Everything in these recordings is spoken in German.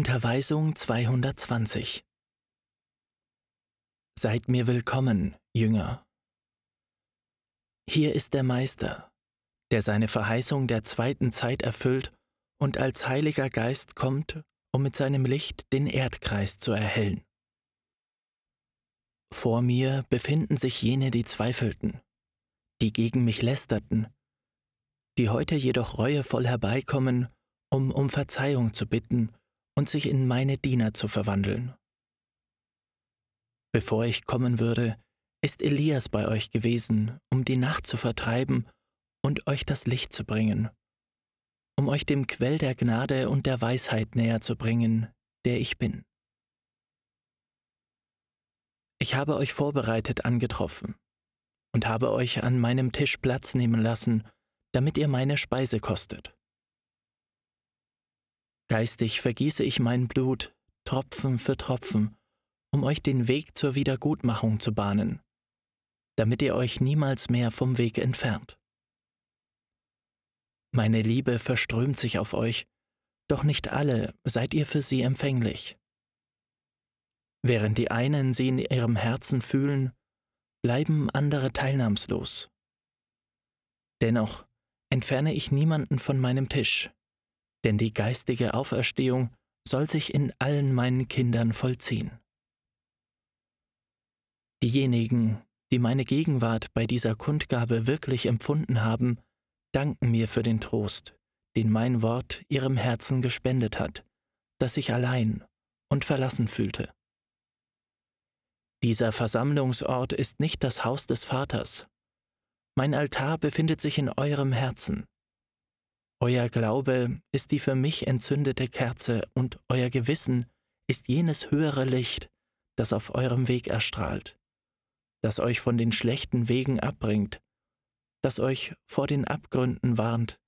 Unterweisung 220 Seid mir willkommen, Jünger. Hier ist der Meister, der seine Verheißung der zweiten Zeit erfüllt und als Heiliger Geist kommt, um mit seinem Licht den Erdkreis zu erhellen. Vor mir befinden sich jene, die zweifelten, die gegen mich lästerten, die heute jedoch reuevoll herbeikommen, um um Verzeihung zu bitten und sich in meine Diener zu verwandeln. Bevor ich kommen würde, ist Elias bei euch gewesen, um die Nacht zu vertreiben und euch das Licht zu bringen, um euch dem Quell der Gnade und der Weisheit näher zu bringen, der ich bin. Ich habe euch vorbereitet angetroffen und habe euch an meinem Tisch Platz nehmen lassen, damit ihr meine Speise kostet. Geistig vergieße ich mein Blut Tropfen für Tropfen, um euch den Weg zur Wiedergutmachung zu bahnen, damit ihr euch niemals mehr vom Weg entfernt. Meine Liebe verströmt sich auf euch, doch nicht alle seid ihr für sie empfänglich. Während die einen sie in ihrem Herzen fühlen, bleiben andere teilnahmslos. Dennoch entferne ich niemanden von meinem Tisch, denn die geistige Auferstehung soll sich in allen meinen Kindern vollziehen. Diejenigen, die meine Gegenwart bei dieser Kundgabe wirklich empfunden haben, danken mir für den Trost, den mein Wort ihrem Herzen gespendet hat, das sich allein und verlassen fühlte. Dieser Versammlungsort ist nicht das Haus des Vaters. Mein Altar befindet sich in eurem Herzen. Euer Glaube ist die für mich entzündete Kerze und euer Gewissen ist jenes höhere Licht, das auf eurem Weg erstrahlt, das euch von den schlechten Wegen abbringt, das euch vor den Abgründen warnt,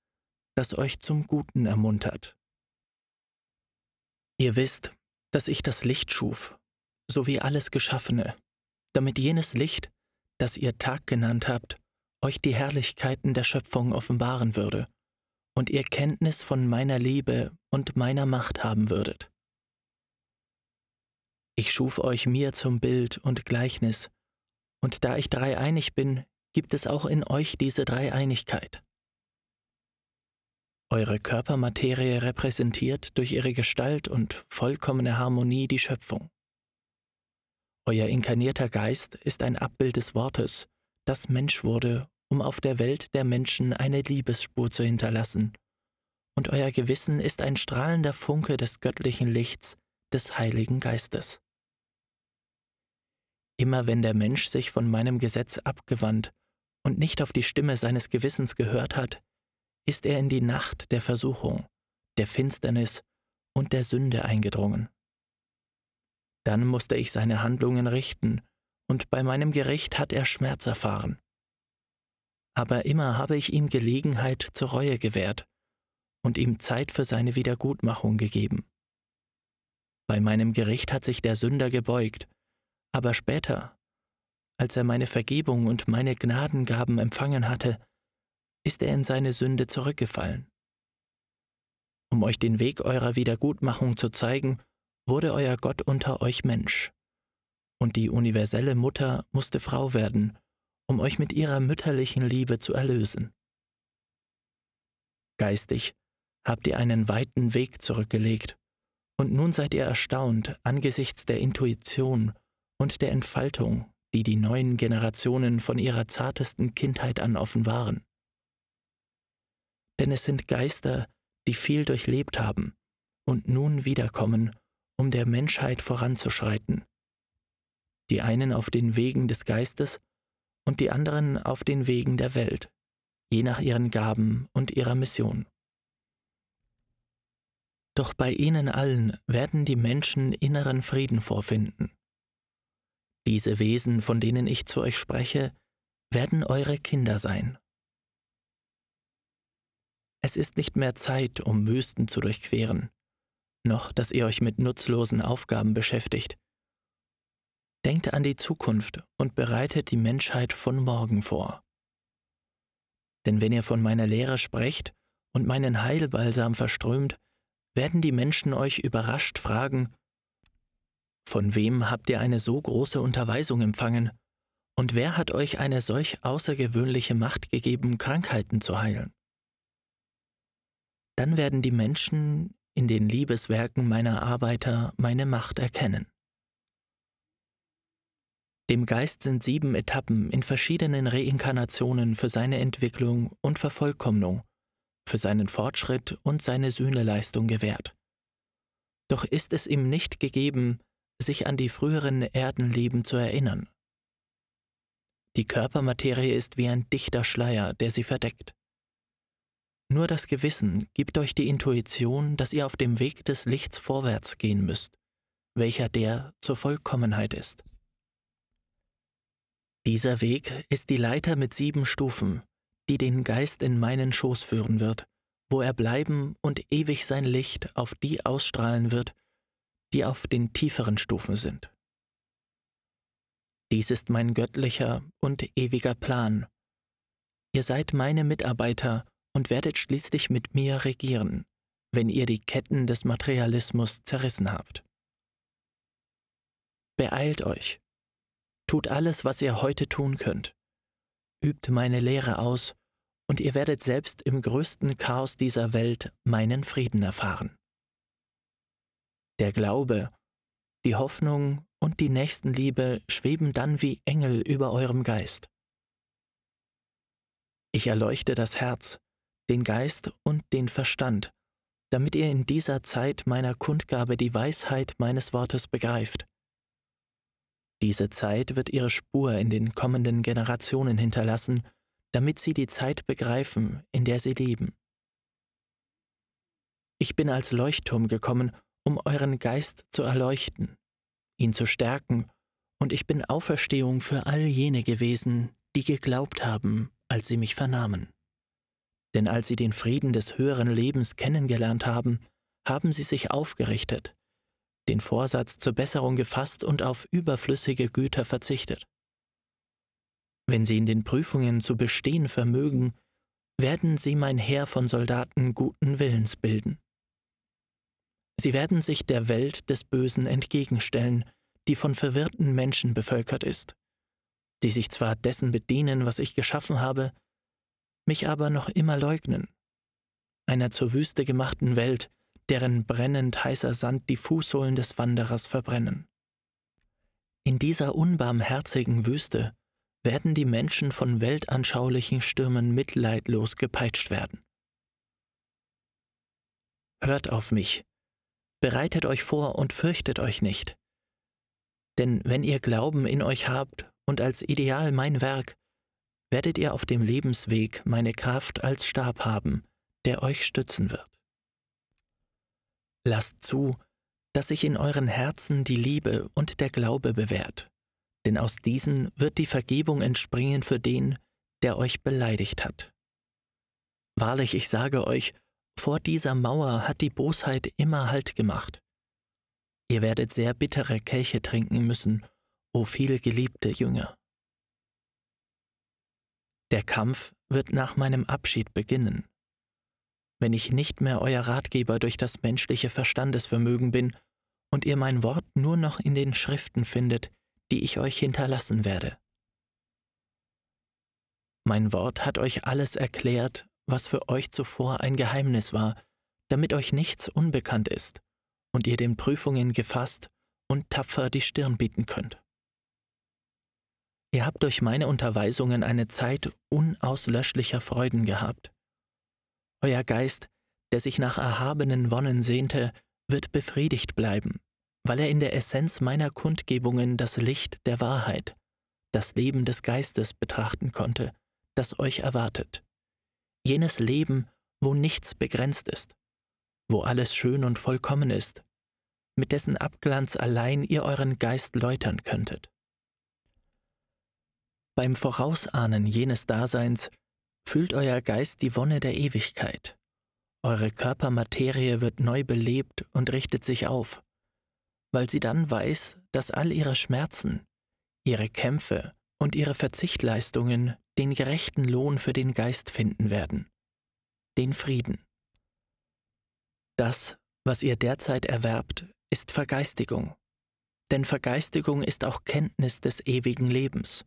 das euch zum Guten ermuntert. Ihr wisst, dass ich das Licht schuf sowie alles Geschaffene, damit jenes Licht, das ihr Tag genannt habt, euch die Herrlichkeiten der Schöpfung offenbaren würde und ihr Kenntnis von meiner Liebe und meiner Macht haben würdet. Ich schuf euch mir zum Bild und Gleichnis, und da ich dreieinig bin, gibt es auch in euch diese Dreieinigkeit. Eure Körpermaterie repräsentiert durch ihre Gestalt und vollkommene Harmonie die Schöpfung. Euer inkarnierter Geist ist ein Abbild des Wortes, das Mensch wurde, um auf der Welt der Menschen eine Liebesspur zu hinterlassen. Und euer Gewissen ist ein strahlender Funke des göttlichen Lichts, des Heiligen Geistes. Immer wenn der Mensch sich von meinem Gesetz abgewandt und nicht auf die Stimme seines Gewissens gehört hat, ist er in die Nacht der Versuchung, der Finsternis und der Sünde eingedrungen. Dann musste ich seine Handlungen richten, und bei meinem Gericht hat er Schmerz erfahren. Aber immer habe ich ihm Gelegenheit zur Reue gewährt und ihm Zeit für seine Wiedergutmachung gegeben. Bei meinem Gericht hat sich der Sünder gebeugt, aber später, als er meine Vergebung und meine Gnadengaben empfangen hatte, ist er in seine Sünde zurückgefallen. Um euch den Weg eurer Wiedergutmachung zu zeigen, wurde euer Gott unter euch Mensch. Und die universelle Mutter musste Frau werden, um euch mit ihrer mütterlichen Liebe zu erlösen. Geistig habt ihr einen weiten Weg zurückgelegt, und nun seid ihr erstaunt angesichts der Intuition und der Entfaltung, die die neuen Generationen von ihrer zartesten Kindheit an offenbaren. Denn es sind Geister, die viel durchlebt haben und nun wiederkommen, um der Menschheit voranzuschreiten. Die einen auf den Wegen des Geistes und die anderen auf den Wegen der Welt, je nach ihren Gaben und ihrer Mission. Doch bei ihnen allen werden die Menschen inneren Frieden vorfinden. Diese Wesen, von denen ich zu euch spreche, werden eure Kinder sein. Es ist nicht mehr Zeit, um Wüsten zu durchqueren, noch dass ihr euch mit nutzlosen Aufgaben beschäftigt. Denkt an die Zukunft und bereitet die Menschheit von morgen vor. Denn wenn ihr von meiner Lehre sprecht und meinen Heilbalsam verströmt, werden die Menschen euch überrascht fragen, von wem habt ihr eine so große Unterweisung empfangen? Und wer hat euch eine solch außergewöhnliche Macht gegeben, Krankheiten zu heilen? Dann werden die Menschen in den Liebeswerken meiner Arbeiter meine Macht erkennen. Dem Geist sind sieben Etappen in verschiedenen Reinkarnationen für seine Entwicklung und Vervollkommnung, für seinen Fortschritt und seine Sühneleistung gewährt. Doch ist es ihm nicht gegeben, sich an die früheren Erdenleben zu erinnern. Die Körpermaterie ist wie ein dichter Schleier, der sie verdeckt. Nur das Gewissen gibt euch die Intuition, dass ihr auf dem Weg des Lichts vorwärts gehen müsst, welcher der zur Vollkommenheit ist. Dieser Weg ist die Leiter mit sieben Stufen, die den Geist in meinen Schoß führen wird, wo er bleiben und ewig sein Licht auf die ausstrahlen wird, die auf den tieferen Stufen sind. Dies ist mein göttlicher und ewiger Plan. Ihr seid meine Mitarbeiter und werdet schließlich mit mir regieren, wenn ihr die Ketten des Materialismus zerrissen habt. Beeilt euch. Tut alles, was ihr heute tun könnt. Übt meine Lehre aus, und ihr werdet selbst im größten Chaos dieser Welt meinen Frieden erfahren. Der Glaube, die Hoffnung und die Nächstenliebe schweben dann wie Engel über eurem Geist. Ich erleuchte das Herz, den Geist und den Verstand, damit ihr in dieser Zeit meiner Kundgabe die Weisheit meines Wortes begreift. Diese Zeit wird ihre Spur in den kommenden Generationen hinterlassen, damit sie die Zeit begreifen, in der sie leben. Ich bin als Leuchtturm gekommen, um euren Geist zu erleuchten ihn zu stärken, und ich bin Auferstehung für all jene gewesen, die geglaubt haben, als sie mich vernahmen. Denn als sie den Frieden des höheren Lebens kennengelernt haben, haben sie sich aufgerichtet, den Vorsatz zur Besserung gefasst und auf überflüssige Güter verzichtet. Wenn sie in den Prüfungen zu bestehen vermögen, werden sie mein Heer von Soldaten guten Willens bilden. Sie werden sich der Welt des Bösen entgegenstellen, die von verwirrten Menschen bevölkert ist, die sich zwar dessen bedienen, was ich geschaffen habe, mich aber noch immer leugnen, einer zur Wüste gemachten Welt, deren brennend heißer Sand die Fußsohlen des Wanderers verbrennen. In dieser unbarmherzigen Wüste werden die Menschen von weltanschaulichen Stürmen mitleidlos gepeitscht werden. Hört auf mich, Bereitet euch vor und fürchtet euch nicht. Denn wenn ihr Glauben in euch habt und als Ideal mein Werk, werdet ihr auf dem Lebensweg meine Kraft als Stab haben, der euch stützen wird. Lasst zu, dass sich in euren Herzen die Liebe und der Glaube bewährt, denn aus diesen wird die Vergebung entspringen für den, der euch beleidigt hat. Wahrlich, ich sage euch, vor dieser Mauer hat die Bosheit immer Halt gemacht. Ihr werdet sehr bittere Kelche trinken müssen, o viel geliebte Jünger. Der Kampf wird nach meinem Abschied beginnen. Wenn ich nicht mehr euer Ratgeber durch das menschliche Verstandesvermögen bin und ihr mein Wort nur noch in den Schriften findet, die ich euch hinterlassen werde. Mein Wort hat euch alles erklärt, was für euch zuvor ein Geheimnis war, damit euch nichts unbekannt ist und ihr den Prüfungen gefasst und tapfer die Stirn bieten könnt. Ihr habt durch meine Unterweisungen eine Zeit unauslöschlicher Freuden gehabt. Euer Geist, der sich nach erhabenen Wonnen sehnte, wird befriedigt bleiben, weil er in der Essenz meiner Kundgebungen das Licht der Wahrheit, das Leben des Geistes betrachten konnte, das euch erwartet jenes Leben, wo nichts begrenzt ist, wo alles schön und vollkommen ist, mit dessen Abglanz allein ihr euren Geist läutern könntet. Beim Vorausahnen jenes Daseins fühlt euer Geist die Wonne der Ewigkeit. Eure Körpermaterie wird neu belebt und richtet sich auf, weil sie dann weiß, dass all ihre Schmerzen, ihre Kämpfe und ihre Verzichtleistungen den gerechten Lohn für den Geist finden werden, den Frieden. Das, Was ihr derzeit erwerbt, ist Vergeistigung. Denn Vergeistigung ist auch Kenntnis des ewigen Lebens.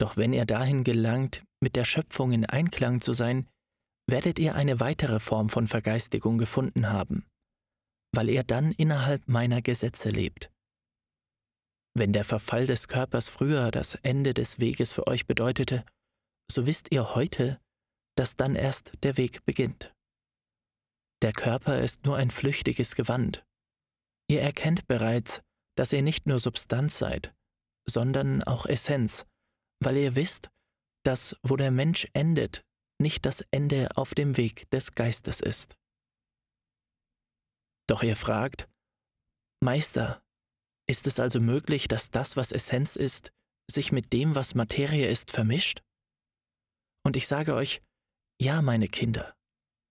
Doch wenn ihr dahin gelangt, mit der Schöpfung in Einklang zu sein, werdet ihr eine weitere Form von Vergeistigung gefunden haben, weil ihr dann innerhalb meiner Gesetze lebt. Wenn der Verfall des Körpers früher das Ende des Weges für euch bedeutete, so wisst ihr heute, dass dann erst der Weg beginnt. Der Körper ist nur ein flüchtiges Gewand. Ihr erkennt bereits, dass ihr nicht nur Substanz seid, sondern auch Essenz, weil ihr wisst, dass wo der Mensch endet, nicht das Ende auf dem Weg des Geistes ist. Doch ihr fragt, Meister, ist es also möglich, dass das, was Essenz ist, sich mit dem, was Materie ist, vermischt? Und ich sage euch, ja, meine Kinder,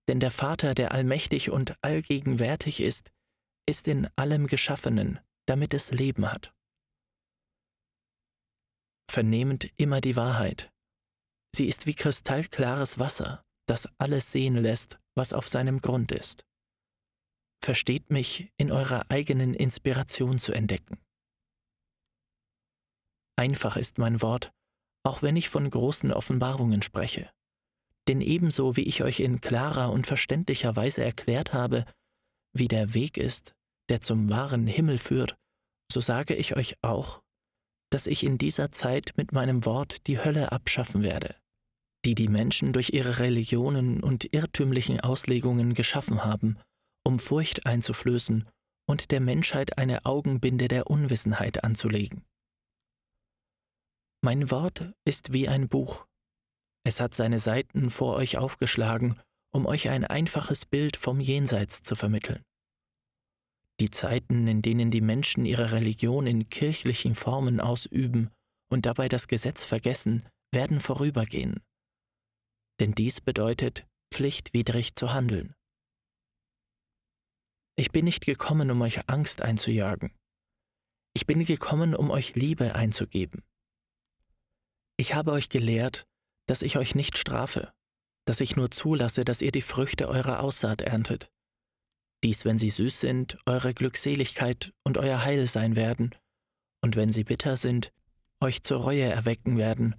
denn der Vater, der allmächtig und allgegenwärtig ist, ist in allem Geschaffenen, damit es Leben hat. Vernehmt immer die Wahrheit. Sie ist wie kristallklares Wasser, das alles sehen lässt, was auf seinem Grund ist. Versteht mich in eurer eigenen Inspiration zu entdecken. Einfach ist mein Wort, auch wenn ich von großen Offenbarungen spreche. Denn ebenso wie ich euch in klarer und verständlicher Weise erklärt habe, wie der Weg ist, der zum wahren Himmel führt, so sage ich euch auch, dass ich in dieser Zeit mit meinem Wort die Hölle abschaffen werde, die die Menschen durch ihre Religionen und irrtümlichen Auslegungen geschaffen haben, um Furcht einzuflößen und der Menschheit eine Augenbinde der Unwissenheit anzulegen. Mein Wort ist wie ein Buch. Es hat seine Seiten vor euch aufgeschlagen, um euch ein einfaches Bild vom Jenseits zu vermitteln. Die Zeiten, in denen die Menschen ihre Religion in kirchlichen Formen ausüben und dabei das Gesetz vergessen, werden vorübergehen. Denn dies bedeutet, pflichtwidrig zu handeln. Ich bin nicht gekommen, um euch Angst einzujagen. Ich bin gekommen, um euch Liebe einzugeben. Ich habe euch gelehrt, dass ich euch nicht strafe, dass ich nur zulasse, dass ihr die Früchte eurer Aussaat erntet. Dies, wenn sie süß sind, eure Glückseligkeit und euer Heil sein werden, und wenn sie bitter sind, euch zur Reue erwecken werden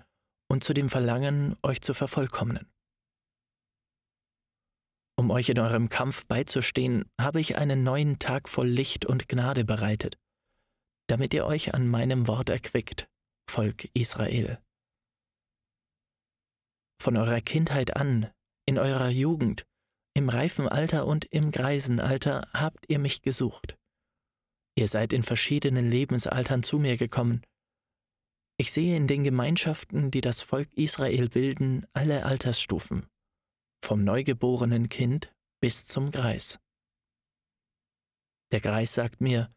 und zu dem Verlangen, euch zu vervollkommnen. Um euch in eurem Kampf beizustehen, habe ich einen neuen Tag voll Licht und Gnade bereitet, damit ihr euch an meinem Wort erquickt, Volk Israel. Von eurer Kindheit an, in eurer Jugend, im reifen Alter und im Greisenalter habt ihr mich gesucht. Ihr seid in verschiedenen Lebensaltern zu mir gekommen. Ich sehe in den Gemeinschaften, die das Volk Israel bilden, alle Altersstufen, vom neugeborenen Kind bis zum Greis. Der Greis sagt mir,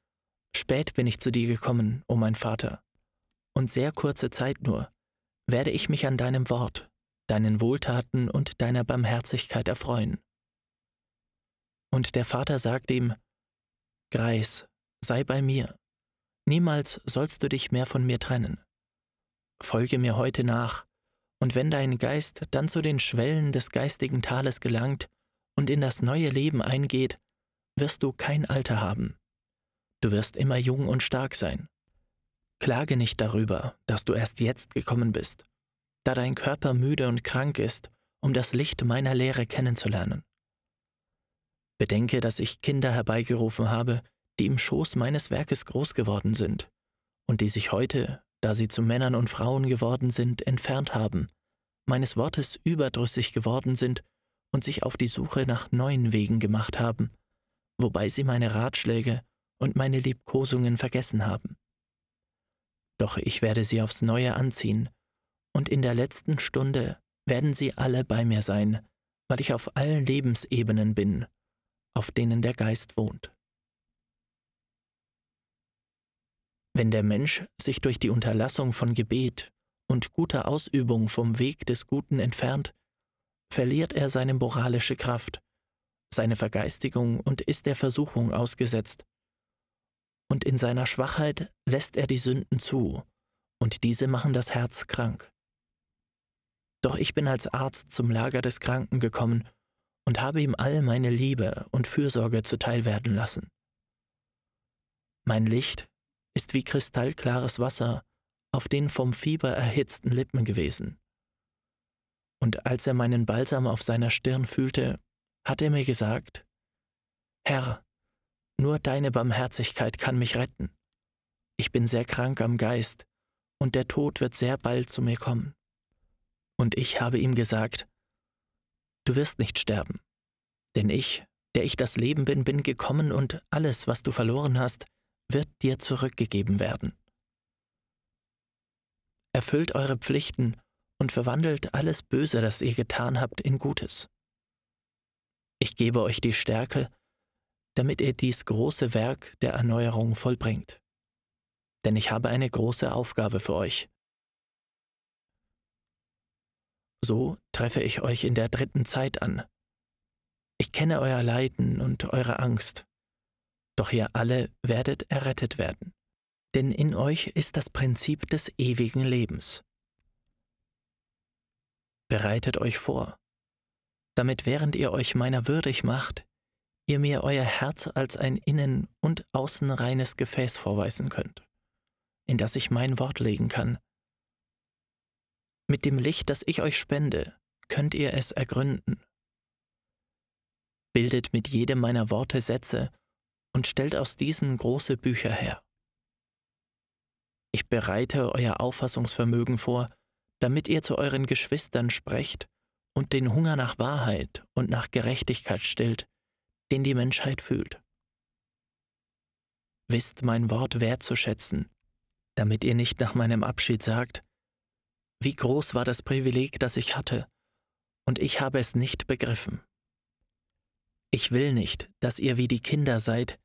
Spät bin ich zu dir gekommen, o oh mein Vater, und sehr kurze Zeit nur werde ich mich an deinem Wort, deinen Wohltaten und deiner Barmherzigkeit erfreuen. Und der Vater sagt ihm, Greis, sei bei mir, niemals sollst du dich mehr von mir trennen. Folge mir heute nach, und wenn dein Geist dann zu den Schwellen des geistigen Tales gelangt und in das neue Leben eingeht, wirst du kein Alter haben. Du wirst immer jung und stark sein. Klage nicht darüber, dass du erst jetzt gekommen bist, da dein Körper müde und krank ist, um das Licht meiner Lehre kennenzulernen. Bedenke, dass ich Kinder herbeigerufen habe, die im Schoß meines Werkes groß geworden sind und die sich heute, da sie zu Männern und Frauen geworden sind, entfernt haben, meines Wortes überdrüssig geworden sind und sich auf die Suche nach neuen Wegen gemacht haben, wobei sie meine Ratschläge und meine Liebkosungen vergessen haben. Doch ich werde sie aufs neue anziehen und in der letzten Stunde werden sie alle bei mir sein, weil ich auf allen Lebensebenen bin, auf denen der Geist wohnt. Wenn der Mensch sich durch die Unterlassung von Gebet und guter Ausübung vom Weg des Guten entfernt, verliert er seine moralische Kraft, seine Vergeistigung und ist der Versuchung ausgesetzt. Und in seiner Schwachheit lässt er die Sünden zu, und diese machen das Herz krank. Doch ich bin als Arzt zum Lager des Kranken gekommen, und habe ihm all meine Liebe und Fürsorge zuteilwerden lassen. Mein Licht ist wie kristallklares Wasser auf den vom Fieber erhitzten Lippen gewesen. Und als er meinen Balsam auf seiner Stirn fühlte, hat er mir gesagt, Herr, nur deine Barmherzigkeit kann mich retten. Ich bin sehr krank am Geist, und der Tod wird sehr bald zu mir kommen. Und ich habe ihm gesagt, Du wirst nicht sterben, denn ich, der ich das Leben bin, bin gekommen und alles, was du verloren hast, wird dir zurückgegeben werden. Erfüllt eure Pflichten und verwandelt alles Böse, das ihr getan habt, in Gutes. Ich gebe euch die Stärke, damit ihr dies große Werk der Erneuerung vollbringt. Denn ich habe eine große Aufgabe für euch. So treffe ich euch in der dritten Zeit an. Ich kenne euer Leiden und eure Angst, doch ihr alle werdet errettet werden, denn in euch ist das Prinzip des ewigen Lebens. Bereitet euch vor, damit während ihr euch meiner würdig macht, ihr mir euer Herz als ein innen und außen reines Gefäß vorweisen könnt, in das ich mein Wort legen kann. Mit dem Licht, das ich euch spende, könnt ihr es ergründen. Bildet mit jedem meiner Worte Sätze und stellt aus diesen große Bücher her. Ich bereite euer Auffassungsvermögen vor, damit ihr zu euren Geschwistern sprecht und den Hunger nach Wahrheit und nach Gerechtigkeit stillt, den die Menschheit fühlt. Wisst mein Wort wertzuschätzen, damit ihr nicht nach meinem Abschied sagt, wie groß war das Privileg, das ich hatte, und ich habe es nicht begriffen. Ich will nicht, dass ihr wie die Kinder seid,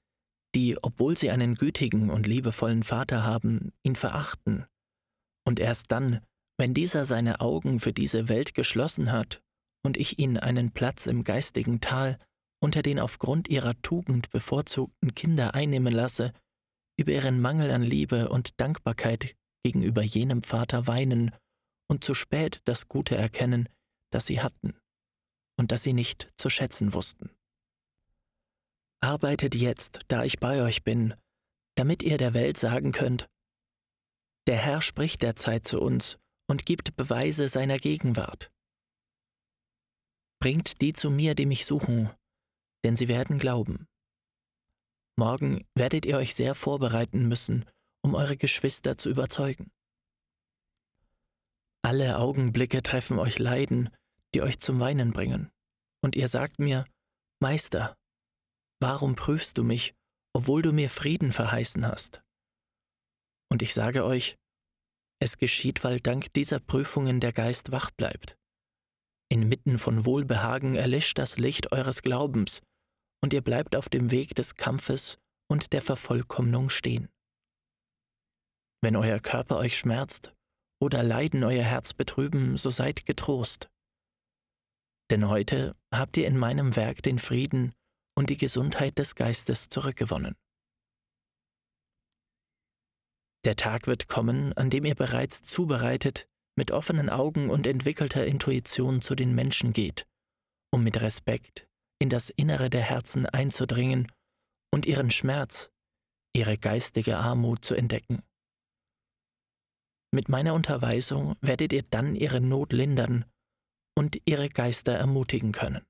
die, obwohl sie einen gütigen und liebevollen Vater haben, ihn verachten, und erst dann, wenn dieser seine Augen für diese Welt geschlossen hat und ich ihn einen Platz im geistigen Tal unter den aufgrund ihrer Tugend bevorzugten Kinder einnehmen lasse, über ihren Mangel an Liebe und Dankbarkeit gegenüber jenem Vater weinen und zu spät das Gute erkennen, das sie hatten und das sie nicht zu schätzen wussten. Arbeitet jetzt, da ich bei euch bin, damit ihr der Welt sagen könnt, der Herr spricht derzeit zu uns und gibt Beweise seiner Gegenwart. Bringt die zu mir, die mich suchen, denn sie werden glauben. Morgen werdet ihr euch sehr vorbereiten müssen, um eure Geschwister zu überzeugen. Alle Augenblicke treffen euch Leiden, die euch zum Weinen bringen, und ihr sagt mir, Meister, warum prüfst du mich, obwohl du mir Frieden verheißen hast? Und ich sage euch, es geschieht, weil dank dieser Prüfungen der Geist wach bleibt. Inmitten von Wohlbehagen erlischt das Licht eures Glaubens, und ihr bleibt auf dem Weg des Kampfes und der Vervollkommnung stehen. Wenn euer Körper euch schmerzt oder Leiden euer Herz betrüben, so seid getrost. Denn heute habt ihr in meinem Werk den Frieden und die Gesundheit des Geistes zurückgewonnen. Der Tag wird kommen, an dem ihr bereits zubereitet, mit offenen Augen und entwickelter Intuition zu den Menschen geht, um mit Respekt in das Innere der Herzen einzudringen und ihren Schmerz, ihre geistige Armut zu entdecken. Mit meiner Unterweisung werdet ihr dann ihre Not lindern und ihre Geister ermutigen können.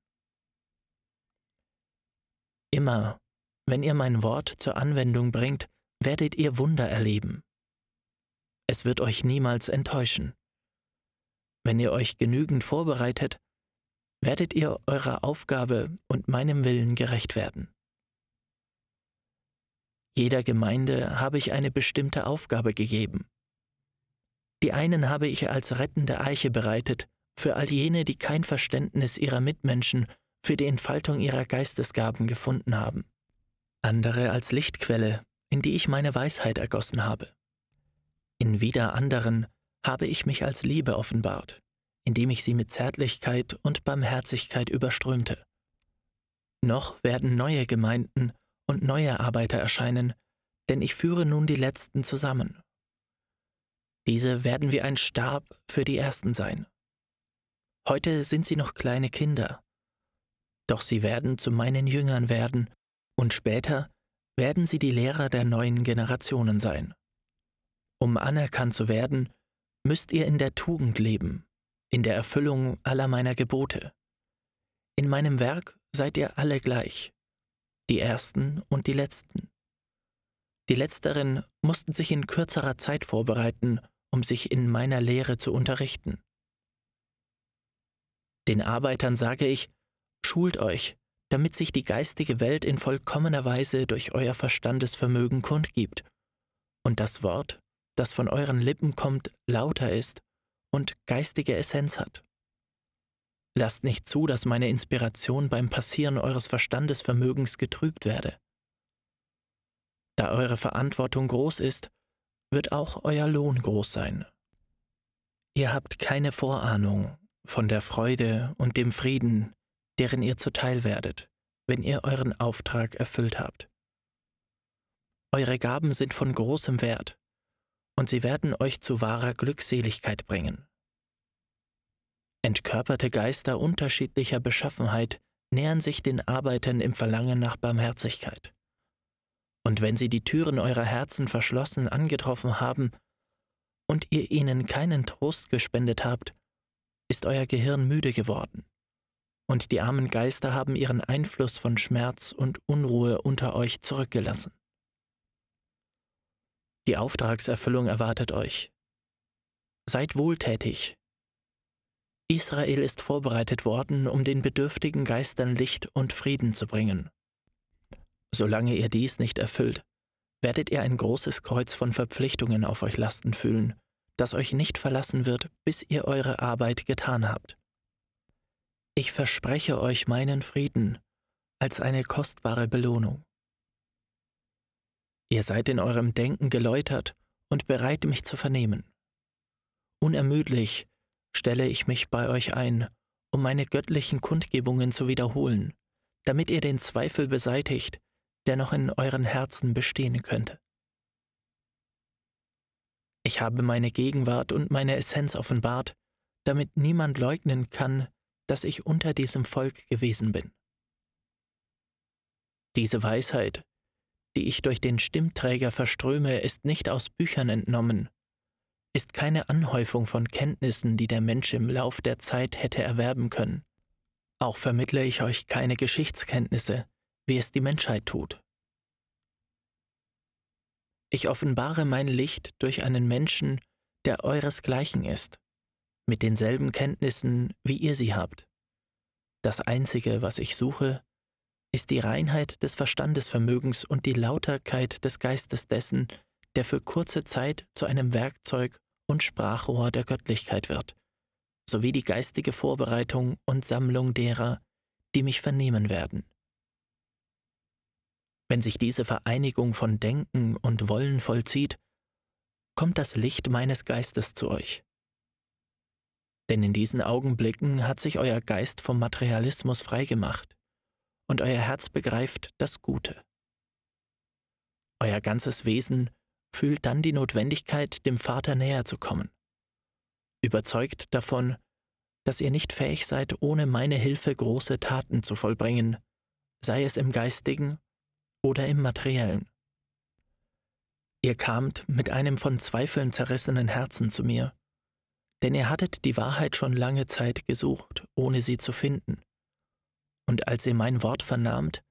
Immer, wenn ihr mein Wort zur Anwendung bringt, werdet ihr Wunder erleben. Es wird euch niemals enttäuschen. Wenn ihr euch genügend vorbereitet, werdet ihr eurer Aufgabe und meinem Willen gerecht werden. Jeder Gemeinde habe ich eine bestimmte Aufgabe gegeben. Die einen habe ich als rettende Eiche bereitet, für all jene, die kein Verständnis ihrer Mitmenschen für die Entfaltung ihrer Geistesgaben gefunden haben. Andere als Lichtquelle, in die ich meine Weisheit ergossen habe. In wieder anderen habe ich mich als Liebe offenbart, indem ich sie mit Zärtlichkeit und Barmherzigkeit überströmte. Noch werden neue Gemeinden und neue Arbeiter erscheinen, denn ich führe nun die letzten zusammen. Diese werden wie ein Stab für die ersten sein. Heute sind sie noch kleine Kinder, Doch sie werden zu meinen Jüngern werden, und später werden sie die Lehrer der neuen Generationen sein. Um anerkannt zu werden, müsst ihr in der Tugend leben, in der Erfüllung aller meiner Gebote. In meinem Werk seid ihr alle gleich, die Ersten und die Letzten. Die Letzteren mussten sich in kürzerer Zeit vorbereiten, um sich in meiner Lehre zu unterrichten. Den Arbeitern sage ich, schult euch, damit sich die geistige Welt in vollkommener Weise durch euer Verstandesvermögen kundgibt und das Wort, das von euren Lippen kommt, lauter ist und geistige Essenz hat. Lasst nicht zu, dass meine Inspiration beim Passieren eures Verstandesvermögens getrübt werde. Da eure Verantwortung groß ist, wird auch euer Lohn groß sein. Ihr habt keine Vorahnung von der Freude und dem Frieden, deren ihr zuteil werdet, wenn ihr euren Auftrag erfüllt habt. Eure Gaben sind von großem Wert, und sie werden euch zu wahrer Glückseligkeit bringen. Entkörperte Geister unterschiedlicher Beschaffenheit nähern sich den Arbeitern im Verlangen nach Barmherzigkeit. Und wenn sie die Türen eurer Herzen verschlossen angetroffen haben und ihr ihnen keinen Trost gespendet habt, ist euer Gehirn müde geworden und die armen Geister haben ihren Einfluss von Schmerz und Unruhe unter euch zurückgelassen. Die Auftragserfüllung erwartet euch. Seid wohltätig. Israel ist vorbereitet worden, um den bedürftigen Geistern Licht und Frieden zu bringen. Solange ihr dies nicht erfüllt, werdet ihr ein großes Kreuz von Verpflichtungen auf euch lasten fühlen, das euch nicht verlassen wird, bis ihr eure Arbeit getan habt. Ich verspreche euch meinen Frieden als eine kostbare Belohnung. Ihr seid in eurem Denken geläutert und bereit, mich zu vernehmen. Unermüdlich stelle ich mich bei euch ein, um meine göttlichen Kundgebungen zu wiederholen, damit ihr den Zweifel beseitigt, der noch in euren Herzen bestehen könnte. Ich habe meine Gegenwart und meine Essenz offenbart, damit niemand leugnen kann, dass ich unter diesem Volk gewesen bin. Diese Weisheit, die ich durch den Stimmträger verströme, ist nicht aus Büchern entnommen, ist keine Anhäufung von Kenntnissen, die der Mensch im Lauf der Zeit hätte erwerben können. Auch vermittle ich euch keine Geschichtskenntnisse, wie es die Menschheit tut. Ich offenbare mein Licht durch einen Menschen, der euresgleichen ist mit denselben Kenntnissen, wie ihr sie habt. Das Einzige, was ich suche, ist die Reinheit des Verstandesvermögens und die Lauterkeit des Geistes dessen, der für kurze Zeit zu einem Werkzeug und Sprachrohr der Göttlichkeit wird, sowie die geistige Vorbereitung und Sammlung derer, die mich vernehmen werden. Wenn sich diese Vereinigung von Denken und Wollen vollzieht, kommt das Licht meines Geistes zu euch. Denn in diesen Augenblicken hat sich euer Geist vom Materialismus freigemacht und euer Herz begreift das Gute. Euer ganzes Wesen fühlt dann die Notwendigkeit, dem Vater näher zu kommen. Überzeugt davon, dass ihr nicht fähig seid, ohne meine Hilfe große Taten zu vollbringen, sei es im geistigen oder im materiellen. Ihr kamt mit einem von Zweifeln zerrissenen Herzen zu mir denn ihr hattet die Wahrheit schon lange Zeit gesucht, ohne sie zu finden. Und als ihr mein Wort vernahmt,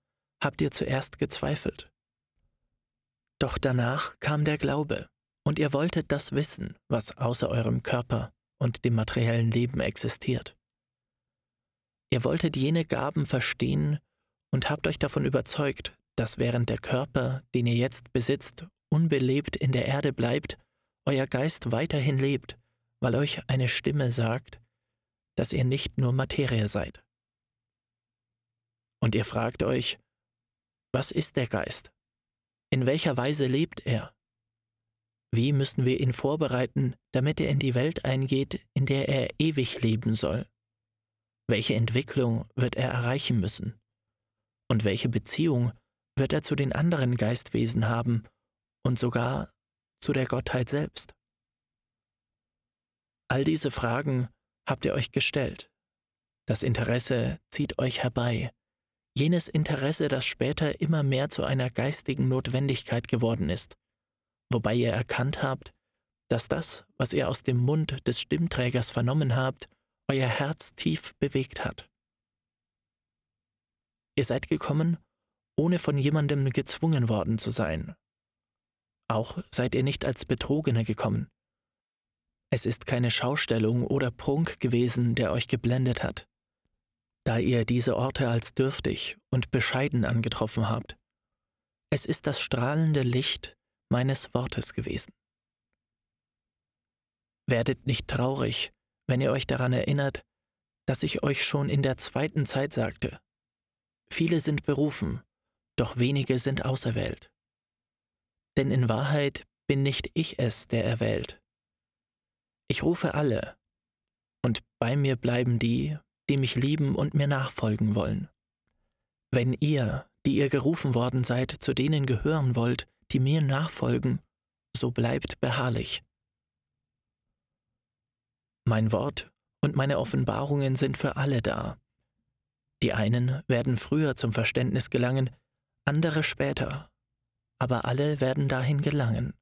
habt ihr zuerst gezweifelt. Doch danach kam der Glaube, und ihr wolltet das wissen, was außer eurem Körper und dem materiellen Leben existiert. Ihr wolltet jene Gaben verstehen und habt euch davon überzeugt, dass während der Körper, den ihr jetzt besitzt, unbelebt in der Erde bleibt, euer Geist weiterhin lebt weil euch eine Stimme sagt, dass ihr nicht nur Materie seid. Und ihr fragt euch, was ist der Geist? In welcher Weise lebt er? Wie müssen wir ihn vorbereiten, damit er in die Welt eingeht, in der er ewig leben soll? Welche Entwicklung wird er erreichen müssen? Und welche Beziehung wird er zu den anderen Geistwesen haben und sogar zu der Gottheit selbst? All diese Fragen habt ihr euch gestellt. Das Interesse zieht euch herbei, jenes Interesse, das später immer mehr zu einer geistigen Notwendigkeit geworden ist, wobei ihr erkannt habt, dass das, was ihr aus dem Mund des Stimmträgers vernommen habt, euer Herz tief bewegt hat. Ihr seid gekommen, ohne von jemandem gezwungen worden zu sein. Auch seid ihr nicht als Betrogene gekommen. Es ist keine Schaustellung oder Prunk gewesen, der euch geblendet hat, da ihr diese Orte als dürftig und bescheiden angetroffen habt. Es ist das strahlende Licht meines Wortes gewesen. Werdet nicht traurig, wenn ihr euch daran erinnert, dass ich euch schon in der zweiten Zeit sagte. Viele sind berufen, doch wenige sind auserwählt. Denn in Wahrheit bin nicht ich es, der erwählt. Ich rufe alle, und bei mir bleiben die, die mich lieben und mir nachfolgen wollen. Wenn ihr, die ihr gerufen worden seid, zu denen gehören wollt, die mir nachfolgen, so bleibt beharrlich. Mein Wort und meine Offenbarungen sind für alle da. Die einen werden früher zum Verständnis gelangen, andere später, aber alle werden dahin gelangen.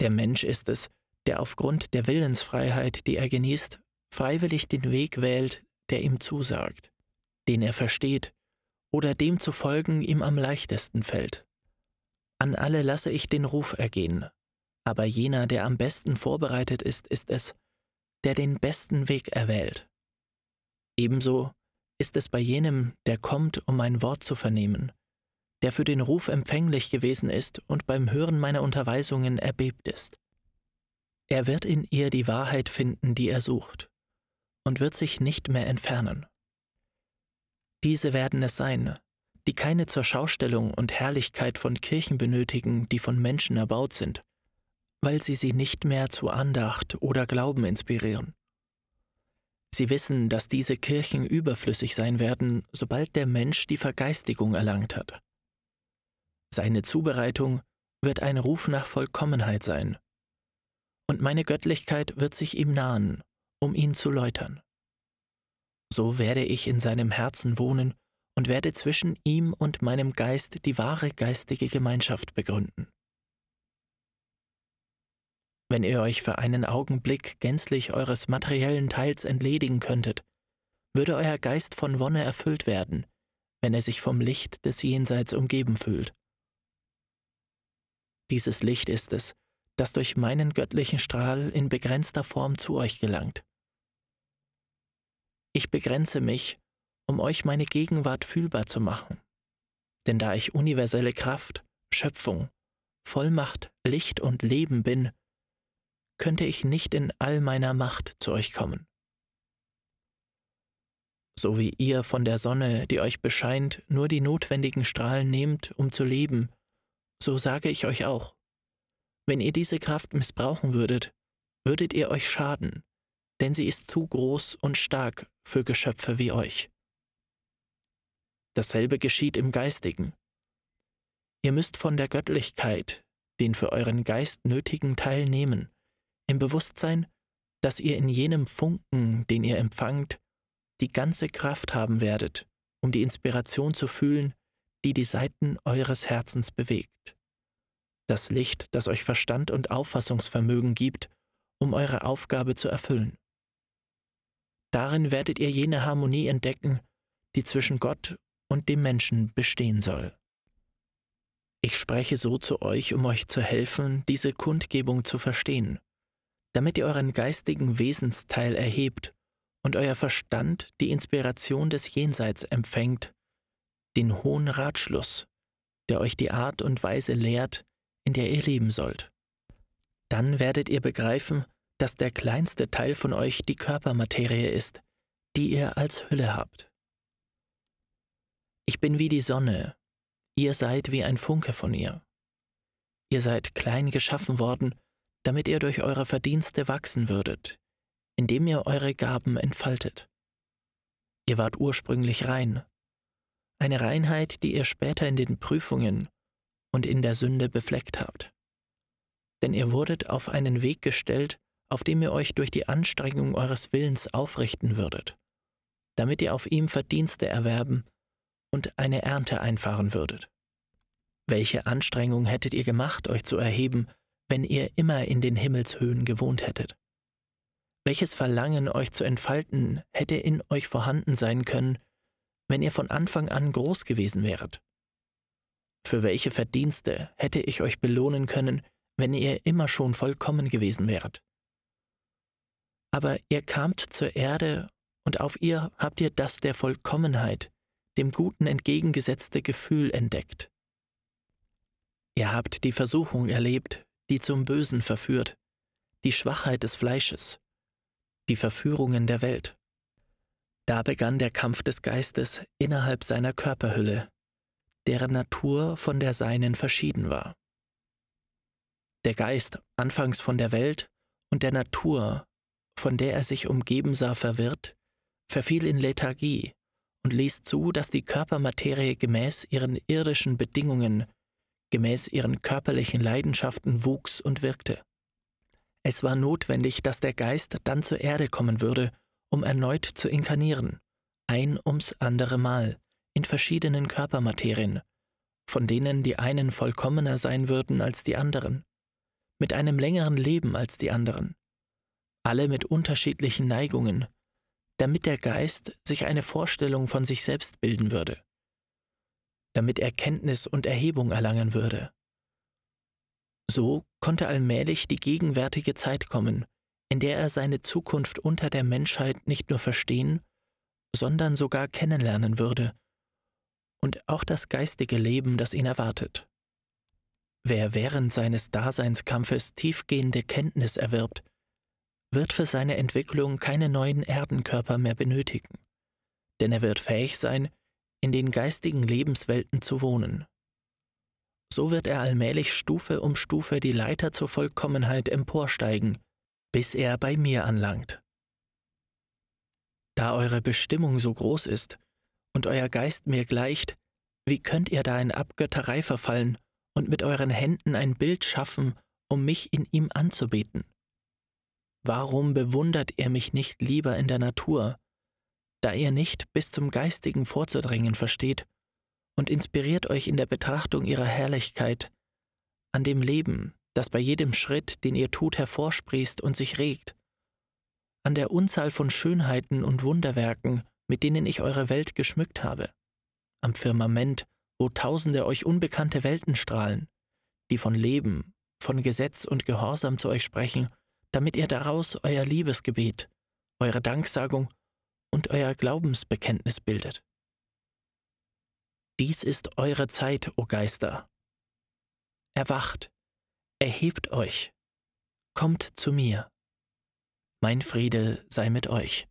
Der Mensch ist es, der aufgrund der Willensfreiheit, die er genießt, freiwillig den Weg wählt, der ihm zusagt, den er versteht oder dem zu folgen ihm am leichtesten fällt. An alle lasse ich den Ruf ergehen, aber jener, der am besten vorbereitet ist, ist es, der den besten Weg erwählt. Ebenso ist es bei jenem, der kommt, um mein Wort zu vernehmen, der für den Ruf empfänglich gewesen ist und beim Hören meiner Unterweisungen erbebt ist. Er wird in ihr die Wahrheit finden, die er sucht, und wird sich nicht mehr entfernen. Diese werden es sein, die keine zur Schaustellung und Herrlichkeit von Kirchen benötigen, die von Menschen erbaut sind, weil sie sie nicht mehr zu Andacht oder Glauben inspirieren. Sie wissen, dass diese Kirchen überflüssig sein werden, sobald der Mensch die Vergeistigung erlangt hat. Seine Zubereitung wird ein Ruf nach Vollkommenheit sein, und meine Göttlichkeit wird sich ihm nahen, um ihn zu läutern. So werde ich in seinem Herzen wohnen und werde zwischen ihm und meinem Geist die wahre geistige Gemeinschaft begründen. Wenn ihr euch für einen Augenblick gänzlich eures materiellen Teils entledigen könntet, würde euer Geist von Wonne erfüllt werden, wenn er sich vom Licht des Jenseits umgeben fühlt. Dieses Licht ist es, das durch meinen göttlichen Strahl in begrenzter Form zu euch gelangt. Ich begrenze mich, um euch meine Gegenwart fühlbar zu machen, denn da ich universelle Kraft, Schöpfung, Vollmacht, Licht und Leben bin, könnte ich nicht in all meiner Macht zu euch kommen. So wie ihr von der Sonne, die euch bescheint, nur die notwendigen Strahlen nehmt, um zu leben, so sage ich euch auch, wenn ihr diese Kraft missbrauchen würdet, würdet ihr euch schaden, denn sie ist zu groß und stark für Geschöpfe wie euch. Dasselbe geschieht im Geistigen. Ihr müsst von der Göttlichkeit den für euren Geist nötigen Teil nehmen, im Bewusstsein, dass ihr in jenem Funken, den ihr empfangt, die ganze Kraft haben werdet, um die Inspiration zu fühlen, die die Seiten eures Herzens bewegt. Das Licht, das euch Verstand und Auffassungsvermögen gibt, um eure Aufgabe zu erfüllen. Darin werdet ihr jene Harmonie entdecken, die zwischen Gott und dem Menschen bestehen soll. Ich spreche so zu euch, um euch zu helfen, diese Kundgebung zu verstehen damit ihr euren geistigen Wesensteil erhebt und euer Verstand die Inspiration des Jenseits empfängt, den hohen Ratschluss, der euch die Art und Weise lehrt, in der ihr leben sollt. Dann werdet ihr begreifen, dass der kleinste Teil von euch die Körpermaterie ist, die ihr als Hülle habt. Ich bin wie die Sonne, ihr seid wie ein Funke von ihr. Ihr seid klein geschaffen worden damit ihr durch eure Verdienste wachsen würdet, indem ihr eure Gaben entfaltet. Ihr wart ursprünglich rein, eine Reinheit, die ihr später in den Prüfungen und in der Sünde befleckt habt. Denn ihr wurdet auf einen Weg gestellt, auf dem ihr euch durch die Anstrengung eures Willens aufrichten würdet. damit ihr auf ihm Verdienste erwerben und eine Ernte einfahren würdet. Welche Anstrengung hättet ihr gemacht, euch zu erheben, wenn ihr immer in den Himmelshöhen gewohnt hättet? Welches Verlangen, euch zu entfalten, hätte in euch vorhanden sein können, wenn ihr von Anfang an groß gewesen wäret? Für welche Verdienste hätte ich euch belohnen können, wenn ihr immer schon vollkommen gewesen wäret? Aber ihr kamt zur Erde, und auf ihr habt ihr das der Vollkommenheit, dem Guten entgegengesetzte Gefühl entdeckt. Ihr habt die Versuchung erlebt, die zum Bösen verführt, die Schwachheit des Fleisches, die Verführungen der Welt. Da begann der Kampf des Geistes innerhalb seiner Körperhülle, deren Natur von der seinen verschieden war. Der Geist, anfangs von der Welt und der Natur, von der er sich umgeben sah, verwirrt, verfiel in Lethargie und ließ zu, dass die Körpermaterie gemäß ihren irdischen Bedingungen, gemäß ihren körperlichen Leidenschaften wuchs und wirkte. Es war notwendig, dass der Geist dann zur Erde kommen würde, um erneut zu inkarnieren, ein ums andere Mal, in verschiedenen Körpermaterien, von denen die einen vollkommener sein würden als die anderen, mit einem längeren Leben als die anderen, alle mit unterschiedlichen Neigungen, damit der Geist sich eine Vorstellung von sich selbst bilden würde, damit er Kenntnis und Erhebung erlangen würde. So konnte allmählich die gegenwärtige Zeit kommen, in der er seine Zukunft unter der Menschheit nicht nur verstehen, sondern sogar kennenlernen würde, und auch das geistige Leben, das ihn erwartet. Wer während seines Daseinskampfes tiefgehende Kenntnis erwirbt, wird für seine Entwicklung keine neuen Erdenkörper mehr benötigen, denn er wird fähig sein, in den geistigen Lebenswelten zu wohnen. So wird er allmählich Stufe um Stufe die Leiter zur Vollkommenheit emporsteigen, bis er bei mir anlangt. Da eure Bestimmung so groß ist und euer Geist mir gleicht, wie könnt ihr da in Abgötterei verfallen und mit euren Händen ein Bild schaffen, um mich in ihm anzubeten? Warum bewundert ihr mich nicht lieber in der Natur, da ihr nicht bis zum Geistigen vorzudringen versteht und inspiriert euch in der Betrachtung ihrer Herrlichkeit, an dem Leben, das bei jedem Schritt, den ihr tut, hervorsprießt und sich regt, an der Unzahl von Schönheiten und Wunderwerken, mit denen ich eure Welt geschmückt habe, am Firmament, wo tausende euch unbekannte Welten strahlen, die von Leben, von Gesetz und Gehorsam zu euch sprechen damit ihr daraus euer Liebesgebet, eure Danksagung und euer Glaubensbekenntnis bildet. Dies ist eure Zeit, o Geister. Erwacht, erhebt euch, kommt zu mir. Mein Friede sei mit euch.